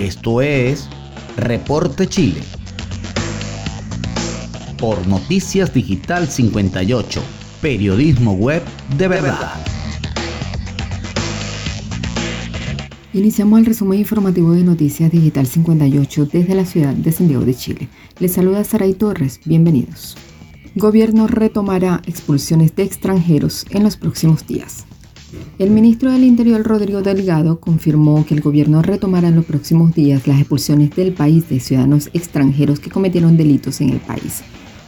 Esto es Reporte Chile. Por Noticias Digital 58, periodismo web de verdad. Iniciamos el resumen informativo de Noticias Digital 58 desde la ciudad de Santiago de Chile. Les saluda Saray Torres, bienvenidos. Gobierno retomará expulsiones de extranjeros en los próximos días. El ministro del Interior, Rodrigo Delgado, confirmó que el gobierno retomará en los próximos días las expulsiones del país de ciudadanos extranjeros que cometieron delitos en el país.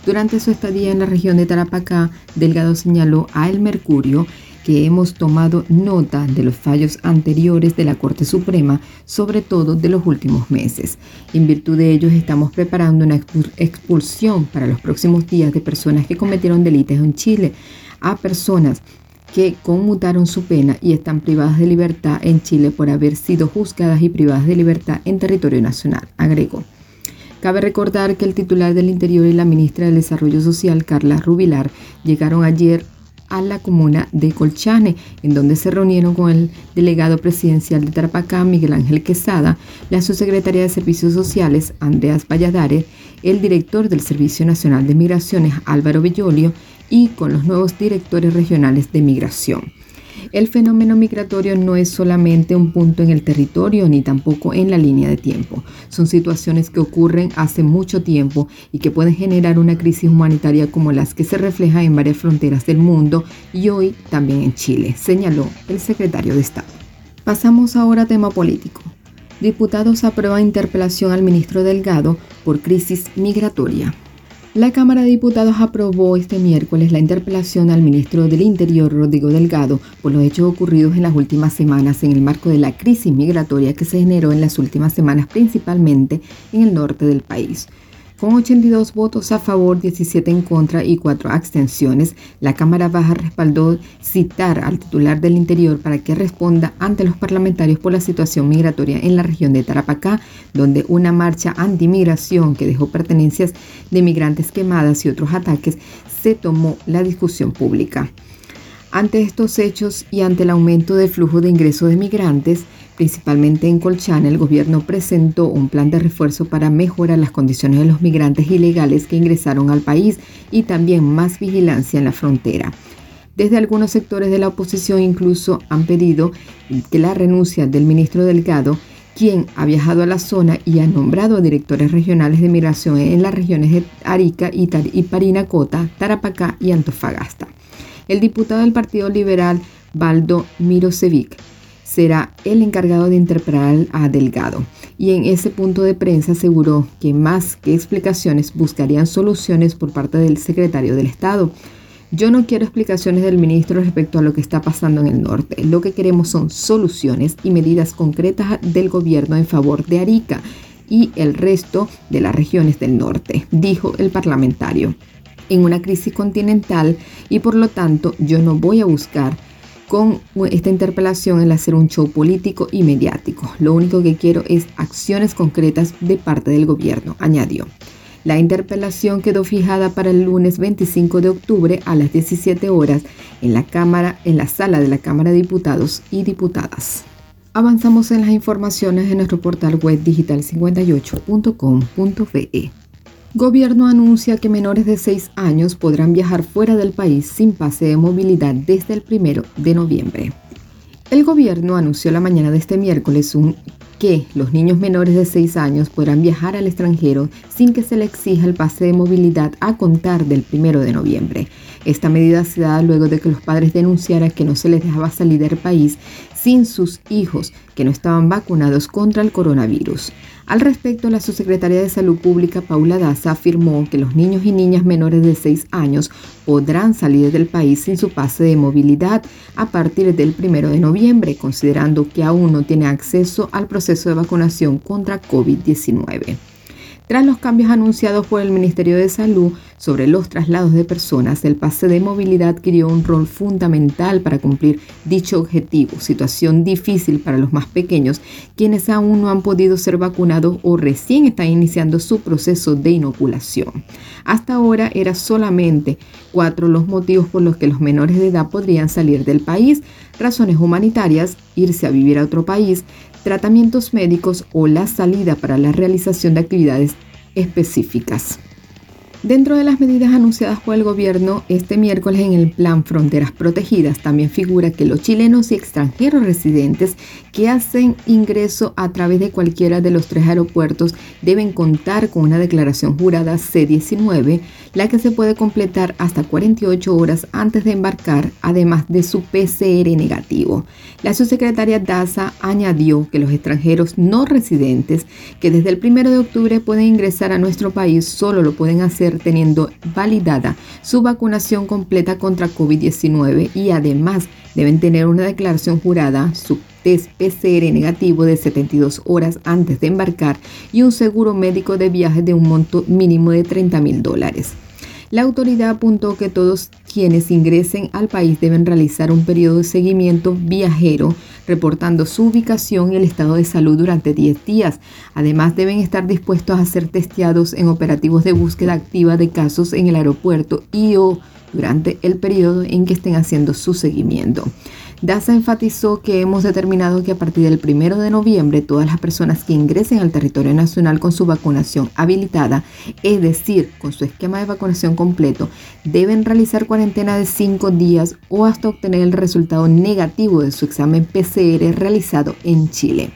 Durante su estadía en la región de Tarapacá, Delgado señaló a El Mercurio que hemos tomado nota de los fallos anteriores de la Corte Suprema, sobre todo de los últimos meses. En virtud de ellos estamos preparando una expulsión para los próximos días de personas que cometieron delitos en Chile a personas que conmutaron su pena y están privadas de libertad en Chile por haber sido juzgadas y privadas de libertad en territorio nacional, agregó. Cabe recordar que el titular del Interior y la ministra del Desarrollo Social, Carla Rubilar, llegaron ayer a la comuna de Colchane, en donde se reunieron con el delegado presidencial de Tarapacá, Miguel Ángel Quesada, la subsecretaria de Servicios Sociales, Andreas Valladares, el director del Servicio Nacional de Migraciones, Álvaro Bellolio, y con los nuevos directores regionales de migración. El fenómeno migratorio no es solamente un punto en el territorio ni tampoco en la línea de tiempo. Son situaciones que ocurren hace mucho tiempo y que pueden generar una crisis humanitaria como las que se refleja en varias fronteras del mundo y hoy también en Chile, señaló el secretario de Estado. Pasamos ahora a tema político. Diputados aprueban interpelación al ministro Delgado por crisis migratoria. La Cámara de Diputados aprobó este miércoles la interpelación al ministro del Interior, Rodrigo Delgado, por los hechos ocurridos en las últimas semanas en el marco de la crisis migratoria que se generó en las últimas semanas principalmente en el norte del país. Con 82 votos a favor, 17 en contra y 4 abstenciones, la Cámara Baja respaldó citar al titular del Interior para que responda ante los parlamentarios por la situación migratoria en la región de Tarapacá, donde una marcha antimigración que dejó pertenencias de migrantes quemadas y otros ataques se tomó la discusión pública. Ante estos hechos y ante el aumento del flujo de ingresos de migrantes, Principalmente en Colchane, el gobierno presentó un plan de refuerzo para mejorar las condiciones de los migrantes ilegales que ingresaron al país y también más vigilancia en la frontera. Desde algunos sectores de la oposición incluso han pedido que la renuncia del ministro Delgado, quien ha viajado a la zona y ha nombrado directores regionales de migración en las regiones de Arica y, Parinacota, Tarapacá y Antofagasta. El diputado del Partido Liberal, Baldo Mirosevic, será el encargado de interpretar a Delgado. Y en ese punto de prensa aseguró que más que explicaciones buscarían soluciones por parte del secretario del Estado. Yo no quiero explicaciones del ministro respecto a lo que está pasando en el norte. Lo que queremos son soluciones y medidas concretas del gobierno en favor de Arica y el resto de las regiones del norte, dijo el parlamentario. En una crisis continental y por lo tanto yo no voy a buscar con esta interpelación el hacer un show político y mediático. Lo único que quiero es acciones concretas de parte del gobierno, añadió. La interpelación quedó fijada para el lunes 25 de octubre a las 17 horas en la Cámara, en la sala de la Cámara de Diputados y Diputadas. Avanzamos en las informaciones de nuestro portal web digital58.com.be. Gobierno anuncia que menores de 6 años podrán viajar fuera del país sin pase de movilidad desde el 1 de noviembre. El gobierno anunció la mañana de este miércoles que los niños menores de 6 años podrán viajar al extranjero sin que se le exija el pase de movilidad a contar del 1 de noviembre. Esta medida se da luego de que los padres denunciaran que no se les dejaba salir del país sin sus hijos que no estaban vacunados contra el coronavirus. Al respecto, la subsecretaria de Salud Pública, Paula Daza, afirmó que los niños y niñas menores de 6 años podrán salir del país sin su pase de movilidad a partir del 1 de noviembre, considerando que aún no tiene acceso al proceso de vacunación contra COVID-19. Tras los cambios anunciados por el Ministerio de Salud sobre los traslados de personas, el pase de movilidad adquirió un rol fundamental para cumplir dicho objetivo, situación difícil para los más pequeños, quienes aún no han podido ser vacunados o recién están iniciando su proceso de inoculación. Hasta ahora era solamente cuatro los motivos por los que los menores de edad podrían salir del país, razones humanitarias, irse a vivir a otro país, tratamientos médicos o la salida para la realización de actividades específicas. Dentro de las medidas anunciadas por el gobierno este miércoles en el Plan Fronteras Protegidas también figura que los chilenos y extranjeros residentes que hacen ingreso a través de cualquiera de los tres aeropuertos deben contar con una declaración jurada C-19, la que se puede completar hasta 48 horas antes de embarcar, además de su PCR negativo. La subsecretaria Daza añadió que los extranjeros no residentes que desde el 1 de octubre pueden ingresar a nuestro país solo lo pueden hacer teniendo validada su vacunación completa contra COVID-19 y además deben tener una declaración jurada, su test PCR negativo de 72 horas antes de embarcar y un seguro médico de viaje de un monto mínimo de 30 mil dólares. La autoridad apuntó que todos quienes ingresen al país deben realizar un periodo de seguimiento viajero reportando su ubicación y el estado de salud durante 10 días. Además, deben estar dispuestos a ser testeados en operativos de búsqueda activa de casos en el aeropuerto y o durante el periodo en que estén haciendo su seguimiento. DASA enfatizó que hemos determinado que a partir del 1 de noviembre todas las personas que ingresen al territorio nacional con su vacunación habilitada, es decir, con su esquema de vacunación completo, deben realizar cuarentena de 5 días o hasta obtener el resultado negativo de su examen PCR realizado en Chile.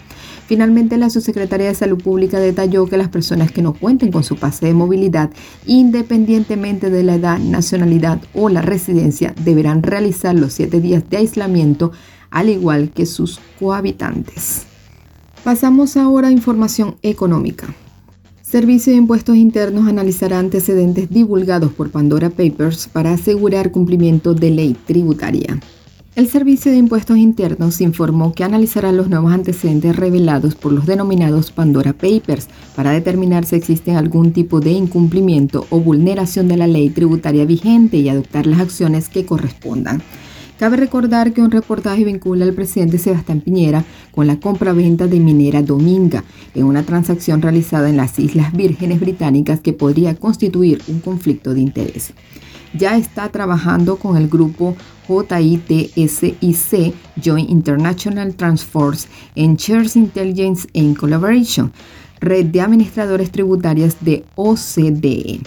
Finalmente, la subsecretaria de Salud Pública detalló que las personas que no cuenten con su pase de movilidad, independientemente de la edad, nacionalidad o la residencia, deberán realizar los siete días de aislamiento, al igual que sus cohabitantes. Pasamos ahora a información económica. Servicio de Impuestos Internos analizará antecedentes divulgados por Pandora Papers para asegurar cumplimiento de ley tributaria. El Servicio de Impuestos Internos informó que analizará los nuevos antecedentes revelados por los denominados Pandora Papers para determinar si existe algún tipo de incumplimiento o vulneración de la ley tributaria vigente y adoptar las acciones que correspondan. Cabe recordar que un reportaje vincula al presidente Sebastián Piñera con la compra-venta de Minera Dominga en una transacción realizada en las Islas Vírgenes Británicas que podría constituir un conflicto de interés ya está trabajando con el grupo JITSIC, Joint International Transforce en Shares Intelligence in Collaboration, red de administradores tributarias de OCDE,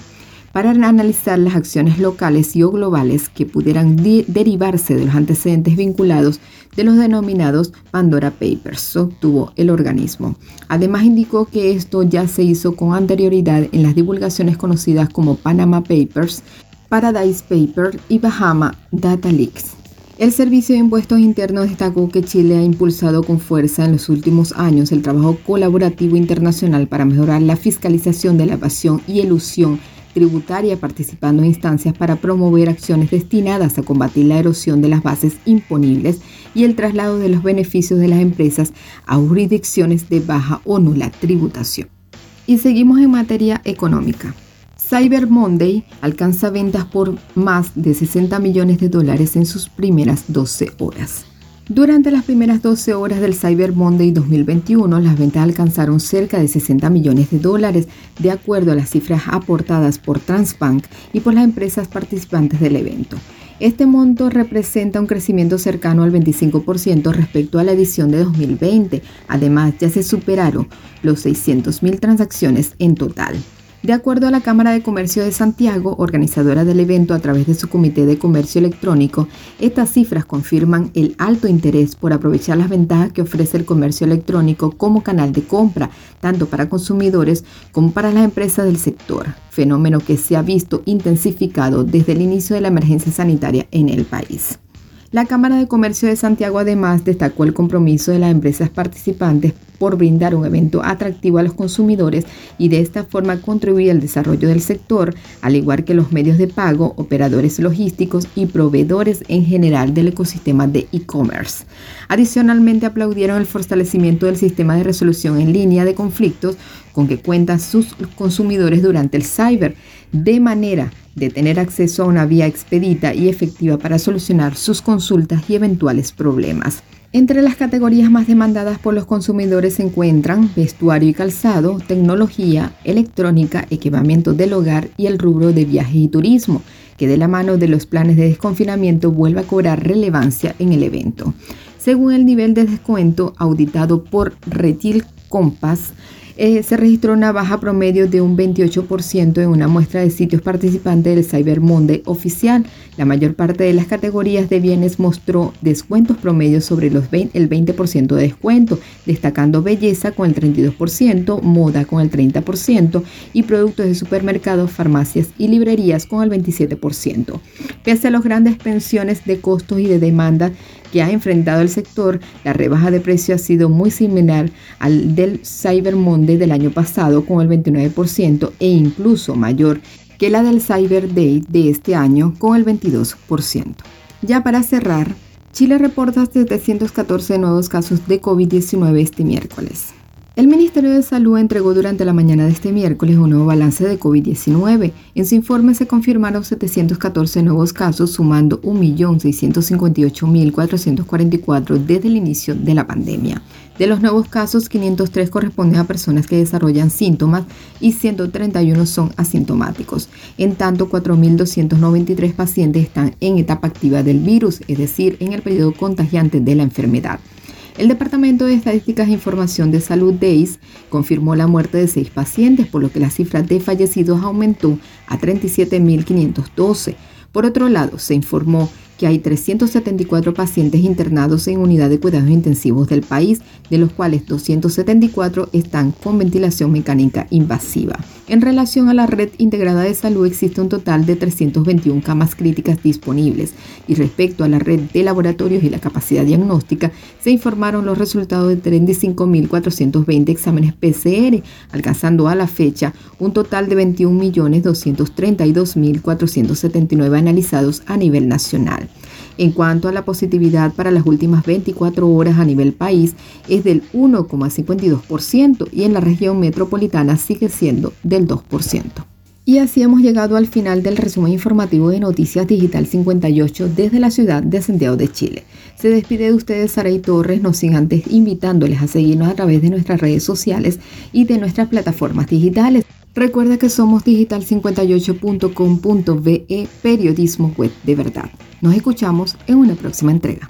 para analizar las acciones locales y o globales que pudieran derivarse de los antecedentes vinculados de los denominados Pandora Papers, sostuvo el organismo. Además indicó que esto ya se hizo con anterioridad en las divulgaciones conocidas como Panama Papers, Paradise Paper y Bahama Data Leaks. El Servicio de Impuestos Internos destacó que Chile ha impulsado con fuerza en los últimos años el trabajo colaborativo internacional para mejorar la fiscalización de la evasión y elusión tributaria, participando en instancias para promover acciones destinadas a combatir la erosión de las bases imponibles y el traslado de los beneficios de las empresas a jurisdicciones de baja o nula tributación. Y seguimos en materia económica. Cyber Monday alcanza ventas por más de 60 millones de dólares en sus primeras 12 horas. Durante las primeras 12 horas del Cyber Monday 2021, las ventas alcanzaron cerca de 60 millones de dólares, de acuerdo a las cifras aportadas por Transbank y por las empresas participantes del evento. Este monto representa un crecimiento cercano al 25% respecto a la edición de 2020. Además, ya se superaron los 600.000 transacciones en total. De acuerdo a la Cámara de Comercio de Santiago, organizadora del evento a través de su Comité de Comercio Electrónico, estas cifras confirman el alto interés por aprovechar las ventajas que ofrece el comercio electrónico como canal de compra, tanto para consumidores como para las empresas del sector, fenómeno que se ha visto intensificado desde el inicio de la emergencia sanitaria en el país. La Cámara de Comercio de Santiago además destacó el compromiso de las empresas participantes por brindar un evento atractivo a los consumidores y de esta forma contribuir al desarrollo del sector, al igual que los medios de pago, operadores logísticos y proveedores en general del ecosistema de e-commerce. Adicionalmente aplaudieron el fortalecimiento del sistema de resolución en línea de conflictos con que cuentan sus consumidores durante el cyber, de manera de tener acceso a una vía expedita y efectiva para solucionar sus consultas y eventuales problemas. Entre las categorías más demandadas por los consumidores se encuentran vestuario y calzado, tecnología, electrónica, equipamiento del hogar y el rubro de viaje y turismo, que de la mano de los planes de desconfinamiento vuelva a cobrar relevancia en el evento. Según el nivel de descuento auditado por Retil Compass, eh, se registró una baja promedio de un 28% en una muestra de sitios participantes del Cyber Monday oficial. La mayor parte de las categorías de bienes mostró descuentos promedios sobre los el 20% de descuento, destacando belleza con el 32%, moda con el 30% y productos de supermercados, farmacias y librerías con el 27%. Pese a las grandes pensiones de costos y de demanda, que ha enfrentado el sector, la rebaja de precio ha sido muy similar al del Cyber Monday del año pasado con el 29% e incluso mayor que la del Cyber Day de este año con el 22%. Ya para cerrar, Chile reporta 714 nuevos casos de COVID-19 este miércoles. El Ministerio de Salud entregó durante la mañana de este miércoles un nuevo balance de COVID-19. En su informe se confirmaron 714 nuevos casos, sumando 1.658.444 desde el inicio de la pandemia. De los nuevos casos, 503 corresponden a personas que desarrollan síntomas y 131 son asintomáticos. En tanto, 4.293 pacientes están en etapa activa del virus, es decir, en el periodo contagiante de la enfermedad. El Departamento de Estadísticas e Información de Salud DEIS confirmó la muerte de seis pacientes, por lo que la cifra de fallecidos aumentó a 37.512. Por otro lado, se informó que hay 374 pacientes internados en unidad de cuidados intensivos del país, de los cuales 274 están con ventilación mecánica invasiva. En relación a la red integrada de salud existe un total de 321 camas críticas disponibles y respecto a la red de laboratorios y la capacidad diagnóstica se informaron los resultados de 35.420 exámenes PCR, alcanzando a la fecha un total de 21.232.479 analizados a nivel En cuanto a la positividad para las últimas 24 horas a nivel país es del 1,52% y en la región metropolitana sigue siendo del 2%. Y así hemos llegado al final del resumen informativo de Noticias Digital 58 desde la ciudad de Santiago de Chile. Se despide de ustedes Saray Torres, no sin antes invitándoles a seguirnos a través de nuestras redes sociales y de nuestras plataformas digitales. Recuerda que somos digital58.com.be, periodismo web de verdad. Nos escuchamos en una próxima entrega.